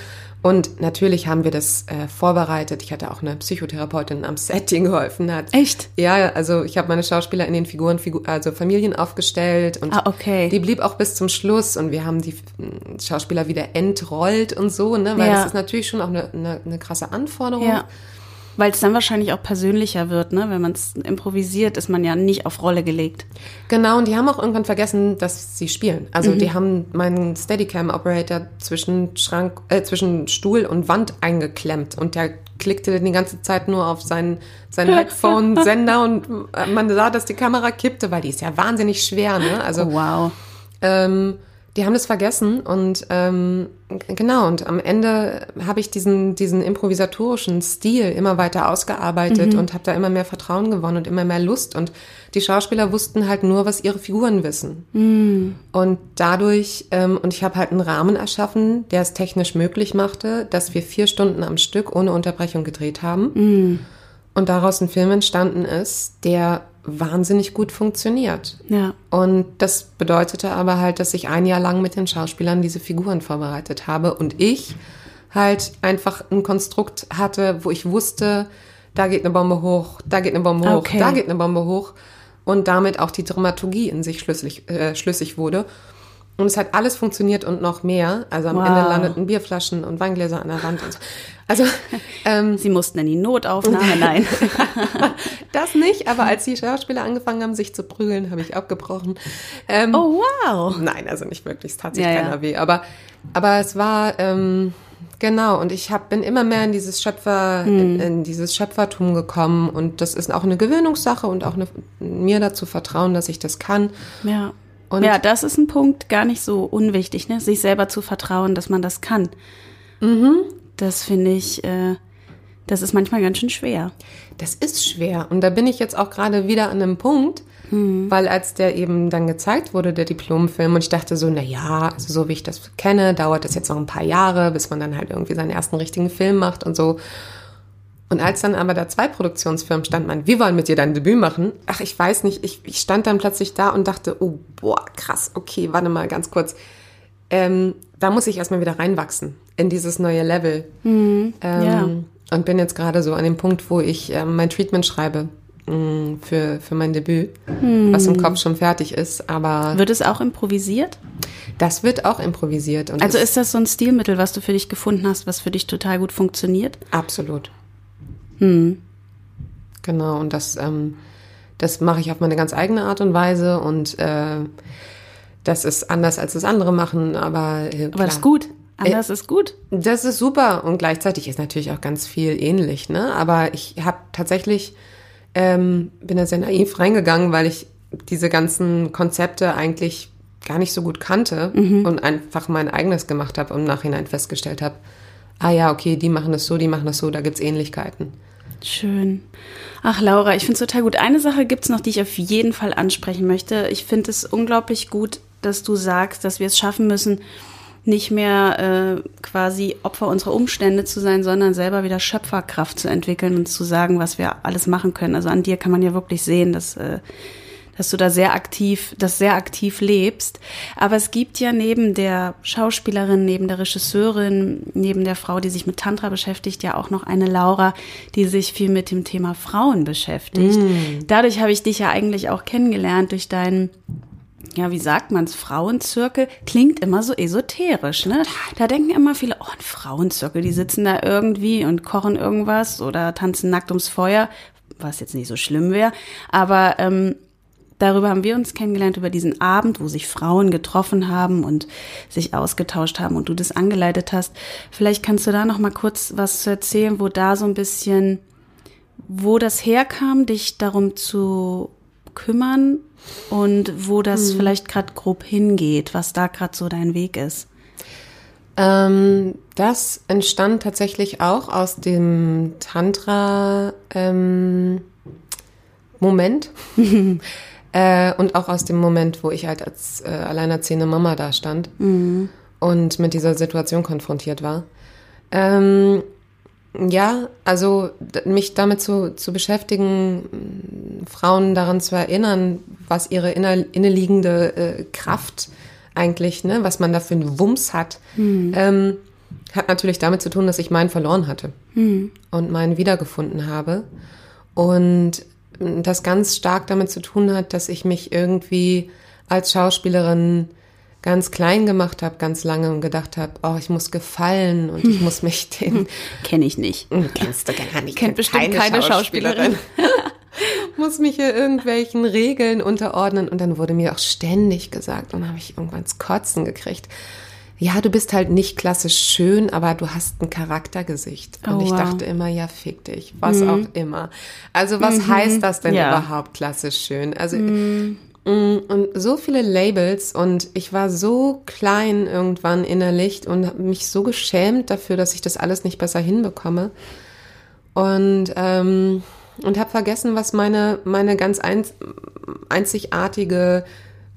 Speaker 2: Und natürlich haben wir das äh, vorbereitet. Ich hatte auch eine Psychotherapeutin am Setting geholfen. Hat.
Speaker 1: Echt?
Speaker 2: Ja, also ich habe meine Schauspieler in den Figuren, Figur, also Familien aufgestellt und
Speaker 1: ah, okay.
Speaker 2: die blieb auch bis zum Schluss und wir haben die hm, Schauspieler wieder entrollt und so, ne? Weil ja. das ist natürlich schon auch eine, eine, eine krasse Anforderung. Ja.
Speaker 1: Weil es dann wahrscheinlich auch persönlicher wird, ne? Wenn man es improvisiert, ist man ja nicht auf Rolle gelegt.
Speaker 2: Genau, und die haben auch irgendwann vergessen, dass sie spielen. Also mhm. die haben meinen Steadicam-Operator zwischen Schrank, äh, zwischen Stuhl und Wand eingeklemmt und der klickte die ganze Zeit nur auf seinen, seinen Headphone-Sender und man sah, dass die Kamera kippte, weil die ist ja wahnsinnig schwer, ne?
Speaker 1: Also oh, wow.
Speaker 2: Ähm, die haben das vergessen und ähm, genau, und am Ende habe ich diesen, diesen improvisatorischen Stil immer weiter ausgearbeitet mhm. und habe da immer mehr Vertrauen gewonnen und immer mehr Lust. Und die Schauspieler wussten halt nur, was ihre Figuren wissen. Mhm. Und dadurch, ähm, und ich habe halt einen Rahmen erschaffen, der es technisch möglich machte, dass wir vier Stunden am Stück ohne Unterbrechung gedreht haben. Mhm. Und daraus ein Film entstanden ist, der wahnsinnig gut funktioniert.
Speaker 1: Ja.
Speaker 2: Und das bedeutete aber halt, dass ich ein Jahr lang mit den Schauspielern diese Figuren vorbereitet habe und ich halt einfach ein Konstrukt hatte, wo ich wusste, da geht eine Bombe hoch, da geht eine Bombe hoch,
Speaker 1: Okay.
Speaker 2: da geht eine Bombe hoch und damit auch die Dramaturgie in sich schlüssig, äh, schlüssig wurde. Und es hat alles funktioniert und noch mehr. Also am
Speaker 1: Wow.
Speaker 2: Ende landeten Bierflaschen und Weingläser an der Wand und so. Also ähm,
Speaker 1: Sie mussten in die Notaufnahme, nein.
Speaker 2: das nicht, aber als die Schauspieler angefangen haben, sich zu prügeln, habe ich abgebrochen. Ähm,
Speaker 1: Oh, wow.
Speaker 2: Nein, also nicht wirklich, es tat sich
Speaker 1: Ja, ja.
Speaker 2: keiner weh. Aber, aber es war, ähm, genau, und ich hab, bin immer mehr in dieses Schöpfer,
Speaker 1: Hm.
Speaker 2: in, in dieses Schöpfertum gekommen und das ist auch eine Gewöhnungssache und auch eine, mir dazu vertrauen, dass ich das kann.
Speaker 1: Ja.
Speaker 2: Und-
Speaker 1: ja, das ist ein Punkt gar nicht so unwichtig, ne? sich selber zu vertrauen, dass man das kann.
Speaker 2: Mhm.
Speaker 1: Das finde ich, äh, das ist manchmal ganz schön schwer.
Speaker 2: Das ist schwer. Und da bin ich jetzt auch gerade wieder an einem Punkt,
Speaker 1: Hm.
Speaker 2: weil als der eben dann gezeigt wurde, der Diplomfilm, und ich dachte so, na ja, also so wie ich das kenne, dauert das jetzt noch ein paar Jahre, bis man dann halt irgendwie seinen ersten richtigen Film macht und so. Und als dann aber da zwei Produktionsfirmen stand, man, wir wollen mit dir dein Debüt machen. Ach, ich weiß nicht, ich, ich stand dann plötzlich da und dachte, oh, boah, krass, okay, warte mal ganz kurz. Ähm, da muss ich erstmal wieder reinwachsen in dieses neue Level. ähm,
Speaker 1: ja.
Speaker 2: Und bin jetzt gerade so an dem Punkt, wo ich ähm, mein Treatment schreibe mh, für, für mein Debüt, was im Kopf schon fertig ist. Aber
Speaker 1: Wird es auch improvisiert?
Speaker 2: das wird auch improvisiert.
Speaker 1: Also ist das so ein Stilmittel, was du für dich gefunden hast, was für dich total gut funktioniert?
Speaker 2: Absolut.
Speaker 1: Hm.
Speaker 2: Genau, und das, ähm, das mache ich auf meine ganz eigene Art und Weise und äh, das ist anders als das andere machen, aber äh,
Speaker 1: Aber das ist gut. Anders ist gut.
Speaker 2: Das ist super und gleichzeitig ist natürlich auch ganz viel ähnlich, ne? Aber ich habe tatsächlich ähm, bin da sehr naiv reingegangen, weil ich diese ganzen Konzepte eigentlich gar nicht so gut kannte und einfach mein eigenes gemacht habe und im Nachhinein festgestellt habe, ah ja, okay, die machen das so, die machen das so, da gibt's Ähnlichkeiten.
Speaker 1: Schön. Ach, Laura, ich finde es total gut. Eine Sache gibt's noch, die ich auf jeden Fall ansprechen möchte. Ich finde es unglaublich gut, dass du sagst, dass wir es schaffen müssen, nicht mehr äh, quasi Opfer unserer Umstände zu sein, sondern selber wieder Schöpferkraft zu entwickeln und zu sagen, was wir alles machen können. Also an dir kann man ja wirklich sehen, dass, äh, dass du da sehr aktiv, das sehr aktiv lebst. Aber es gibt ja neben der Schauspielerin, neben der Regisseurin, neben der Frau, die sich mit Tantra beschäftigt, ja auch noch eine Laura, die sich viel mit dem Thema Frauen beschäftigt. Dadurch habe ich dich ja eigentlich auch kennengelernt durch deinen ja, wie sagt man's, Frauenzirkel klingt immer so esoterisch, ne? Da denken immer viele, oh, ein Frauenzirkel, die sitzen da irgendwie und kochen irgendwas oder tanzen nackt ums Feuer, was jetzt nicht so schlimm wäre, aber ähm, darüber haben wir uns kennengelernt, über diesen Abend, wo sich Frauen getroffen haben und sich ausgetauscht haben und du das angeleitet hast. Vielleicht kannst du da noch mal kurz was zu erzählen, wo da so ein bisschen, wo das herkam, dich darum zu kümmern und wo das vielleicht gerade grob hingeht, was da gerade so dein Weg ist.
Speaker 2: Ähm, das entstand tatsächlich auch aus dem Tantra ähm, Moment äh, und auch aus dem Moment, wo ich halt als äh, alleinerziehende Mama da stand und mit dieser Situation konfrontiert war. Ähm, ja, also mich damit zu, zu beschäftigen, Frauen daran zu erinnern, was ihre inner, inneliegende äh, Kraft eigentlich, ne, was man da für einen Wumms hat, ähm, hat natürlich damit zu tun, dass ich meinen verloren hatte und meinen wiedergefunden habe. Und das ganz stark damit zu tun hat, dass ich mich irgendwie als Schauspielerin ganz klein gemacht habe, ganz lange und gedacht habe, oh, ich muss gefallen und ich muss mich den
Speaker 1: Kenne ich nicht.
Speaker 2: Kennst du gar nicht.
Speaker 1: Kennt bestimmt keine Schauspielerin.
Speaker 2: Muss mich hier irgendwelchen Regeln unterordnen. Und dann wurde mir auch ständig gesagt, und dann habe ich irgendwann ins Kotzen gekriegt. Ja, du bist halt nicht klassisch schön, aber du hast ein Charaktergesicht. Und
Speaker 1: Oh,
Speaker 2: ich
Speaker 1: wow.
Speaker 2: dachte immer, ja, fick dich, was auch immer. Also was heißt das denn
Speaker 1: Ja.
Speaker 2: überhaupt klassisch schön? Also mm, und so viele Labels und ich war so klein irgendwann innerlich und habe mich so geschämt dafür, dass ich das alles nicht besser hinbekomme. Und ähm, und habe vergessen, was meine meine ganz ein, einzigartige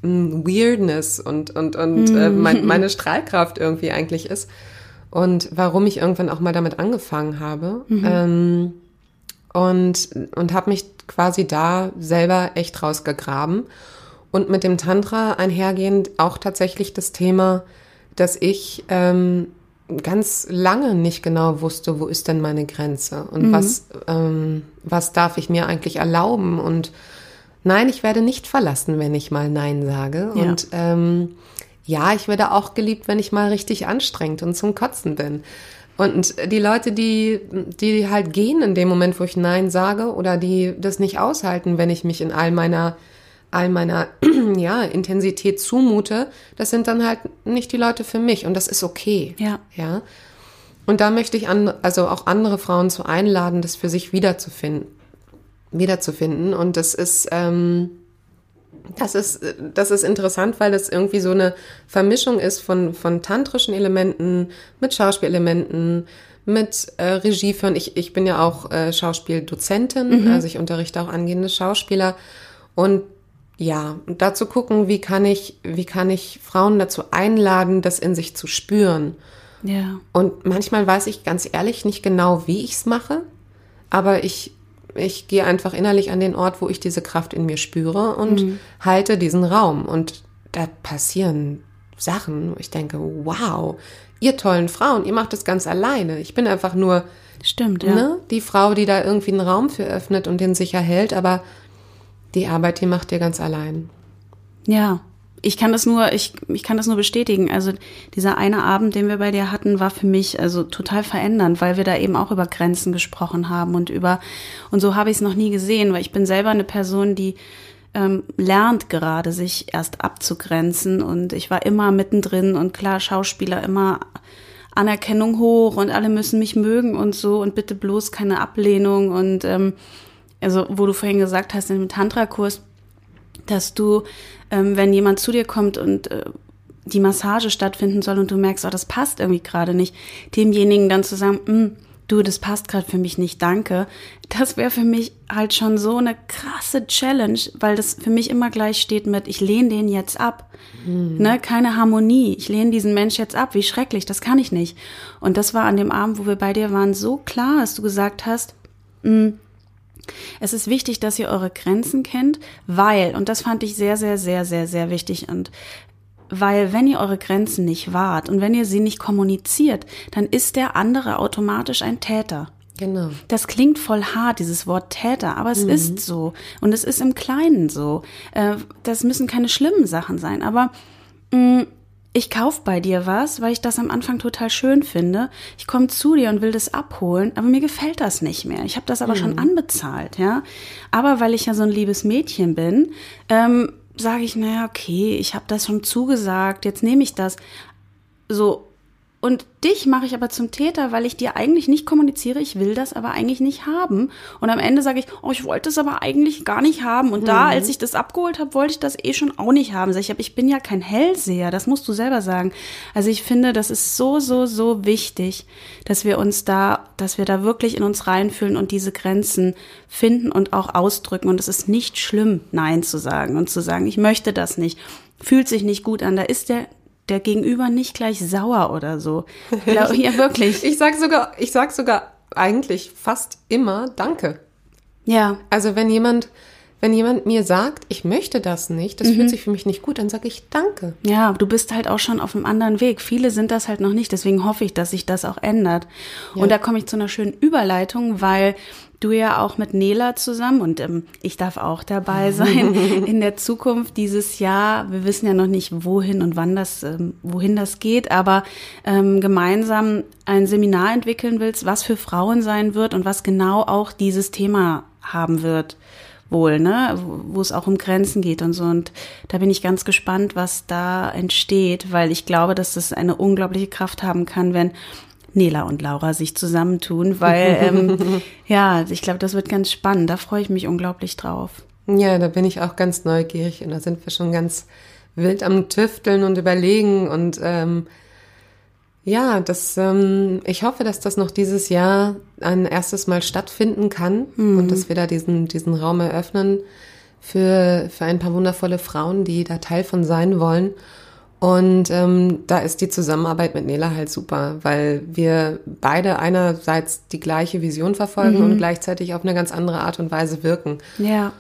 Speaker 2: mm, Weirdness und und und äh, mein, meine Strahlkraft irgendwie eigentlich ist und warum ich irgendwann auch mal damit angefangen habe. Ähm, und und habe mich quasi da selber echt rausgegraben und mit dem Tantra einhergehend auch tatsächlich das Thema, dass ich ähm, ganz lange nicht genau wusste, wo ist denn meine Grenze und mhm. was, ähm, was darf ich mir eigentlich erlauben und nein, ich werde nicht verlassen, wenn ich mal Nein sage. Ja. Und ähm, ja, ich werde auch geliebt, wenn ich mal richtig anstrengend und zum Kotzen bin. Und die Leute, die, die halt gehen in dem Moment, wo ich Nein sage, oder die das nicht aushalten, wenn ich mich in all meiner, all meiner, ja, Intensität zumute, das sind dann halt nicht die Leute für mich. Und das ist okay.
Speaker 1: Ja.
Speaker 2: Ja. Und da möchte ich an, also auch andere Frauen zu einladen, das für sich wiederzufinden. Wiederzufinden. Und das ist, ähm, das ist, das ist interessant, weil es irgendwie so eine Vermischung ist von, von tantrischen Elementen mit Schauspielelementen, mit äh, Regie führen. Ich, ich bin ja auch äh, Schauspieldozentin, mhm. also ich unterrichte auch angehende Schauspieler. Und ja, dazu gucken, wie kann ich, wie kann ich Frauen dazu einladen, das in sich zu spüren.
Speaker 1: Ja.
Speaker 2: Und manchmal weiß ich ganz ehrlich nicht genau, wie ich es mache, aber ich ich gehe einfach innerlich an den Ort, wo ich diese Kraft in mir spüre und mhm. halte diesen Raum. Und da passieren Sachen, wo ich denke, wow, ihr tollen Frauen, ihr macht das ganz alleine. Ich bin einfach nur
Speaker 1: Stimmt, ja. Ne,
Speaker 2: die Frau, die da irgendwie einen Raum für öffnet und den sicher hält, aber die Arbeit, die macht ihr ganz allein.
Speaker 1: Ja, ich kann das nur, ich, ich kann das nur bestätigen. Also dieser eine Abend, den wir bei dir hatten, war für mich also total verändernd, weil wir da eben auch über Grenzen gesprochen haben und über, und so habe ich es noch nie gesehen, weil ich bin selber eine Person, die ähm, lernt gerade, sich erst abzugrenzen und ich war immer mittendrin und klar, Schauspieler immer Anerkennung hoch und alle müssen mich mögen und so und bitte bloß keine Ablehnung und ähm, also wo du vorhin gesagt hast, dem Tantra-Kurs, dass du, ähm, wenn jemand zu dir kommt und äh, die Massage stattfinden soll und du merkst, oh, das passt irgendwie gerade nicht, demjenigen dann zu sagen, hm, du, das passt gerade für mich nicht, danke. Das wäre für mich halt schon so eine krasse Challenge, weil das für mich immer gleich steht mit, ich lehne den jetzt ab. Mhm. Ne, keine Harmonie. Ich lehne diesen Mensch jetzt ab. Wie schrecklich, das kann ich nicht. Und das war an dem Abend, wo wir bei dir waren, so klar, dass du gesagt hast, mh, hm, es ist wichtig, dass ihr eure Grenzen kennt, weil, und das fand ich sehr, sehr, sehr, sehr, sehr wichtig und weil wenn ihr eure Grenzen nicht wahrt und wenn ihr sie nicht kommuniziert, dann ist der andere automatisch ein Täter.
Speaker 2: Genau.
Speaker 1: Das klingt voll hart, dieses Wort Täter, aber es mhm. ist so. Und es ist im Kleinen so. Äh, das müssen keine schlimmen Sachen sein, aber mm, ich kauf bei dir was, weil ich das am Anfang total schön finde. Ich komme zu dir und will das abholen, aber mir gefällt das nicht mehr. Ich habe das aber mhm. schon anbezahlt, ja. Aber weil ich ja so ein liebes Mädchen bin, ähm, sage ich, naja, okay, ich habe das schon zugesagt, jetzt nehme ich das. So, und dich mache ich aber zum Täter, weil ich dir eigentlich nicht kommuniziere, ich will das aber eigentlich nicht haben. Und am Ende sage ich, oh, ich wollte es aber eigentlich gar nicht haben. Und mhm. da, als ich das abgeholt habe, wollte ich das eh schon auch nicht haben. Sag ich, aber ich bin ja kein Hellseher, das musst du selber sagen. Also ich finde, das ist so, so, so wichtig, dass wir uns da, dass wir da wirklich in uns reinfühlen und diese Grenzen finden und auch ausdrücken. Und es ist nicht schlimm, Nein zu sagen und zu sagen, ich möchte das nicht fühlt sich nicht gut an. Da ist der der Gegenüber nicht gleich sauer oder so. Glaub, ja, wirklich.
Speaker 2: Ich sag sogar, ich sag sogar eigentlich fast immer Danke.
Speaker 1: Ja.
Speaker 2: Also wenn jemand, wenn jemand mir sagt, ich möchte das nicht, das mhm. fühlt sich für mich nicht gut, dann sage ich Danke.
Speaker 1: Ja, du bist halt auch schon auf einem anderen Weg. Viele sind das halt noch nicht, deswegen hoffe ich, dass sich das auch ändert. Ja. Und da komme ich zu einer schönen Überleitung, weil du ja auch mit Nela zusammen und ähm, ich darf auch dabei sein in der Zukunft dieses Jahr. Wir wissen ja noch nicht, wohin und wann das, ähm, wohin das geht, aber ähm, gemeinsam ein Seminar entwickeln willst, was für Frauen sein wird und was genau auch dieses Thema haben wird wohl, ne, wo es auch um Grenzen geht und so. Und da bin ich ganz gespannt, was da entsteht, weil ich glaube, dass das eine unglaubliche Kraft haben kann, wenn Nela und Laura sich zusammentun, weil ähm, ja, ich glaube, das wird ganz spannend. Da freue ich mich unglaublich drauf.
Speaker 2: Ja, da bin ich auch ganz neugierig und da sind wir schon ganz wild am Tüfteln und überlegen und ähm, ja, das, ähm, ich hoffe, dass das noch dieses Jahr ein erstes Mal stattfinden kann mhm. und dass wir da diesen, diesen Raum eröffnen für, für ein paar wundervolle Frauen, die da Teil von sein wollen. Und ähm, da ist die Zusammenarbeit mit Nela halt super, weil wir beide einerseits die gleiche Vision verfolgen mhm. und gleichzeitig auf eine ganz andere Art und Weise wirken.
Speaker 1: Ja.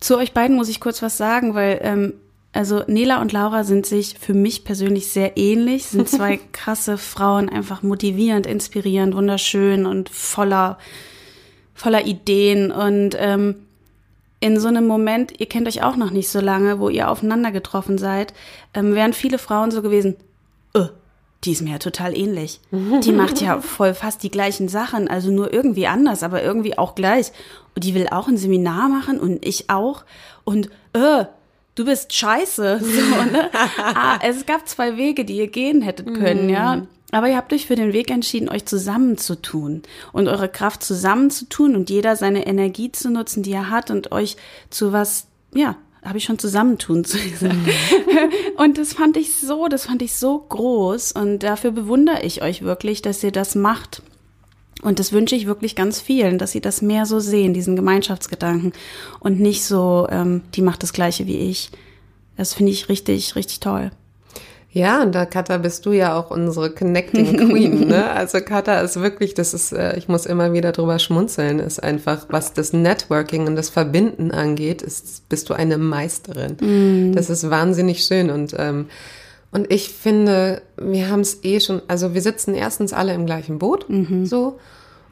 Speaker 1: Zu euch beiden muss ich kurz was sagen, weil ähm, Also Nela und Laura sind sich für mich persönlich sehr ähnlich, sind zwei krasse Frauen, einfach motivierend, inspirierend, wunderschön und voller, voller Ideen. Und ähm, in so einem Moment, ihr kennt euch auch noch nicht so lange, wo ihr aufeinander getroffen seid, ähm, wären viele Frauen so gewesen, öh, die ist mir ja total ähnlich. Die macht ja voll fast die gleichen Sachen, also nur irgendwie anders, aber irgendwie auch gleich. Und die will auch ein Seminar machen und ich auch. Und äh, du bist scheiße. So, ne? ah, es gab zwei Wege, die ihr gehen hättet können, ja. Aber ihr habt euch für den Weg entschieden, euch zusammenzutun und eure Kraft zusammenzutun und jeder seine Energie zu nutzen, die er hat und euch zu was, ja, habe ich schon zusammentun zu sagen. und das fand ich so, das fand ich so groß und dafür bewundere ich euch wirklich, dass ihr das macht. Und das wünsche ich wirklich ganz vielen, dass sie das mehr so sehen, diesen Gemeinschaftsgedanken und nicht so, ähm, die macht das Gleiche wie ich. Das finde ich richtig, richtig toll.
Speaker 2: Ja, und da Katha bist du ja auch unsere Connecting Queen, ne? Also Katha ist wirklich, das ist, äh, ich muss immer wieder drüber schmunzeln, ist einfach, was das Networking und das Verbinden angeht, ist, bist du eine Meisterin. Mm. Das ist wahnsinnig schön und ähm, und ich finde, wir haben es eh schon, also wir sitzen erstens alle im gleichen Boot, mhm. so.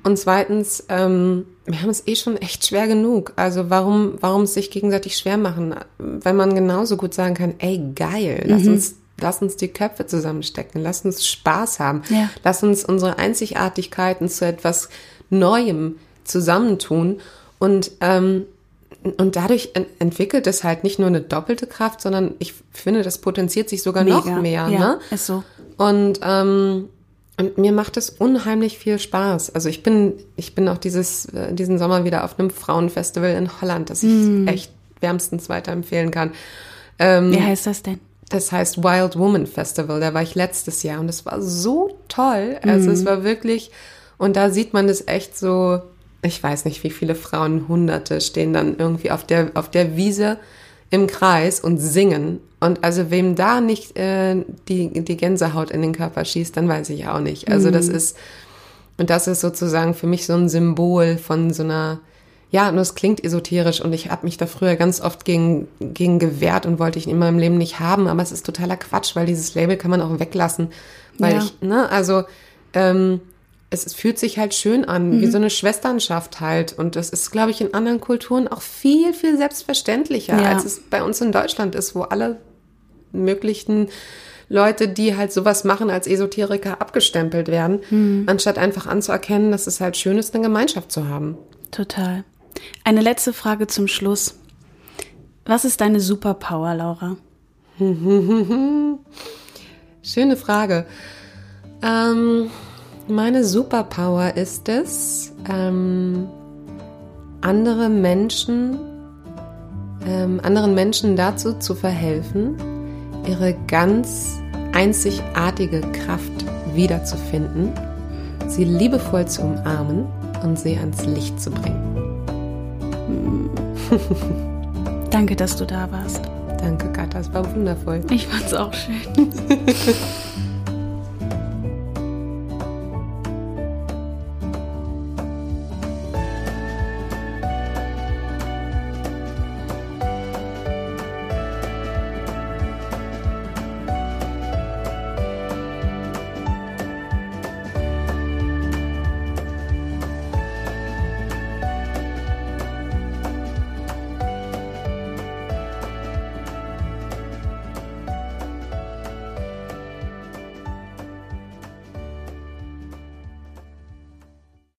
Speaker 2: Und zweitens, ähm, wir haben es eh schon echt schwer genug. Also warum, warum es sich gegenseitig schwer machen, wenn man genauso gut sagen kann, ey, geil, lass mhm. uns Lass uns die Köpfe zusammenstecken. Lass uns Spaß haben. Ja. Lass uns unsere Einzigartigkeiten zu etwas Neuem zusammentun. Und, ähm, und dadurch ent entwickelt es halt nicht nur eine doppelte Kraft, sondern ich finde, das potenziert sich sogar Mega. noch mehr. Ja, ne?
Speaker 1: ist so.
Speaker 2: Und, ähm, und mir macht es unheimlich viel Spaß. Also ich bin, ich bin auch dieses, äh, diesen Sommer wieder auf einem Frauenfestival in Holland, das ich mm. echt wärmstens weiterempfehlen kann.
Speaker 1: Ähm, Wie heißt das denn?
Speaker 2: Das heißt Wild Woman Festival. Da war ich letztes Jahr und es war so toll. Also mhm. es war wirklich, und da sieht man es echt so, ich weiß nicht, wie viele Frauen, Hunderte stehen dann irgendwie auf der, auf der Wiese im Kreis und singen. Und also wem da nicht äh, die, die Gänsehaut in den Körper schießt, dann weiß ich auch nicht. Also mhm. das ist, und das ist sozusagen für mich so ein Symbol von so einer ja, nur es klingt esoterisch und ich habe mich da früher ganz oft gegen, gegen gewehrt und wollte ich in meinem Leben nicht haben, aber es ist totaler Quatsch, weil dieses Label kann man auch weglassen. Weil ja. ich, ne, also ähm, es, fühlt sich halt schön an, mhm. wie so eine Schwesternschaft halt. Und das ist, glaube ich, in anderen Kulturen auch viel, viel selbstverständlicher, ja. als es bei uns in Deutschland ist, wo alle möglichen Leute, die halt sowas machen, als Esoteriker abgestempelt werden, mhm. anstatt einfach anzuerkennen, dass es halt schön ist, eine Gemeinschaft zu haben.
Speaker 1: Total. Eine letzte Frage zum Schluss. Was ist deine Superpower, Laura?
Speaker 2: Schöne Frage. Ähm, meine Superpower ist es, ähm, andere Menschen, ähm, anderen Menschen dazu zu verhelfen, ihre ganz einzigartige Kraft wiederzufinden, sie liebevoll zu umarmen und sie ans Licht zu bringen.
Speaker 1: Danke, dass du da warst.
Speaker 2: Danke, Katha, es war wundervoll.
Speaker 1: Ich fand's auch schön.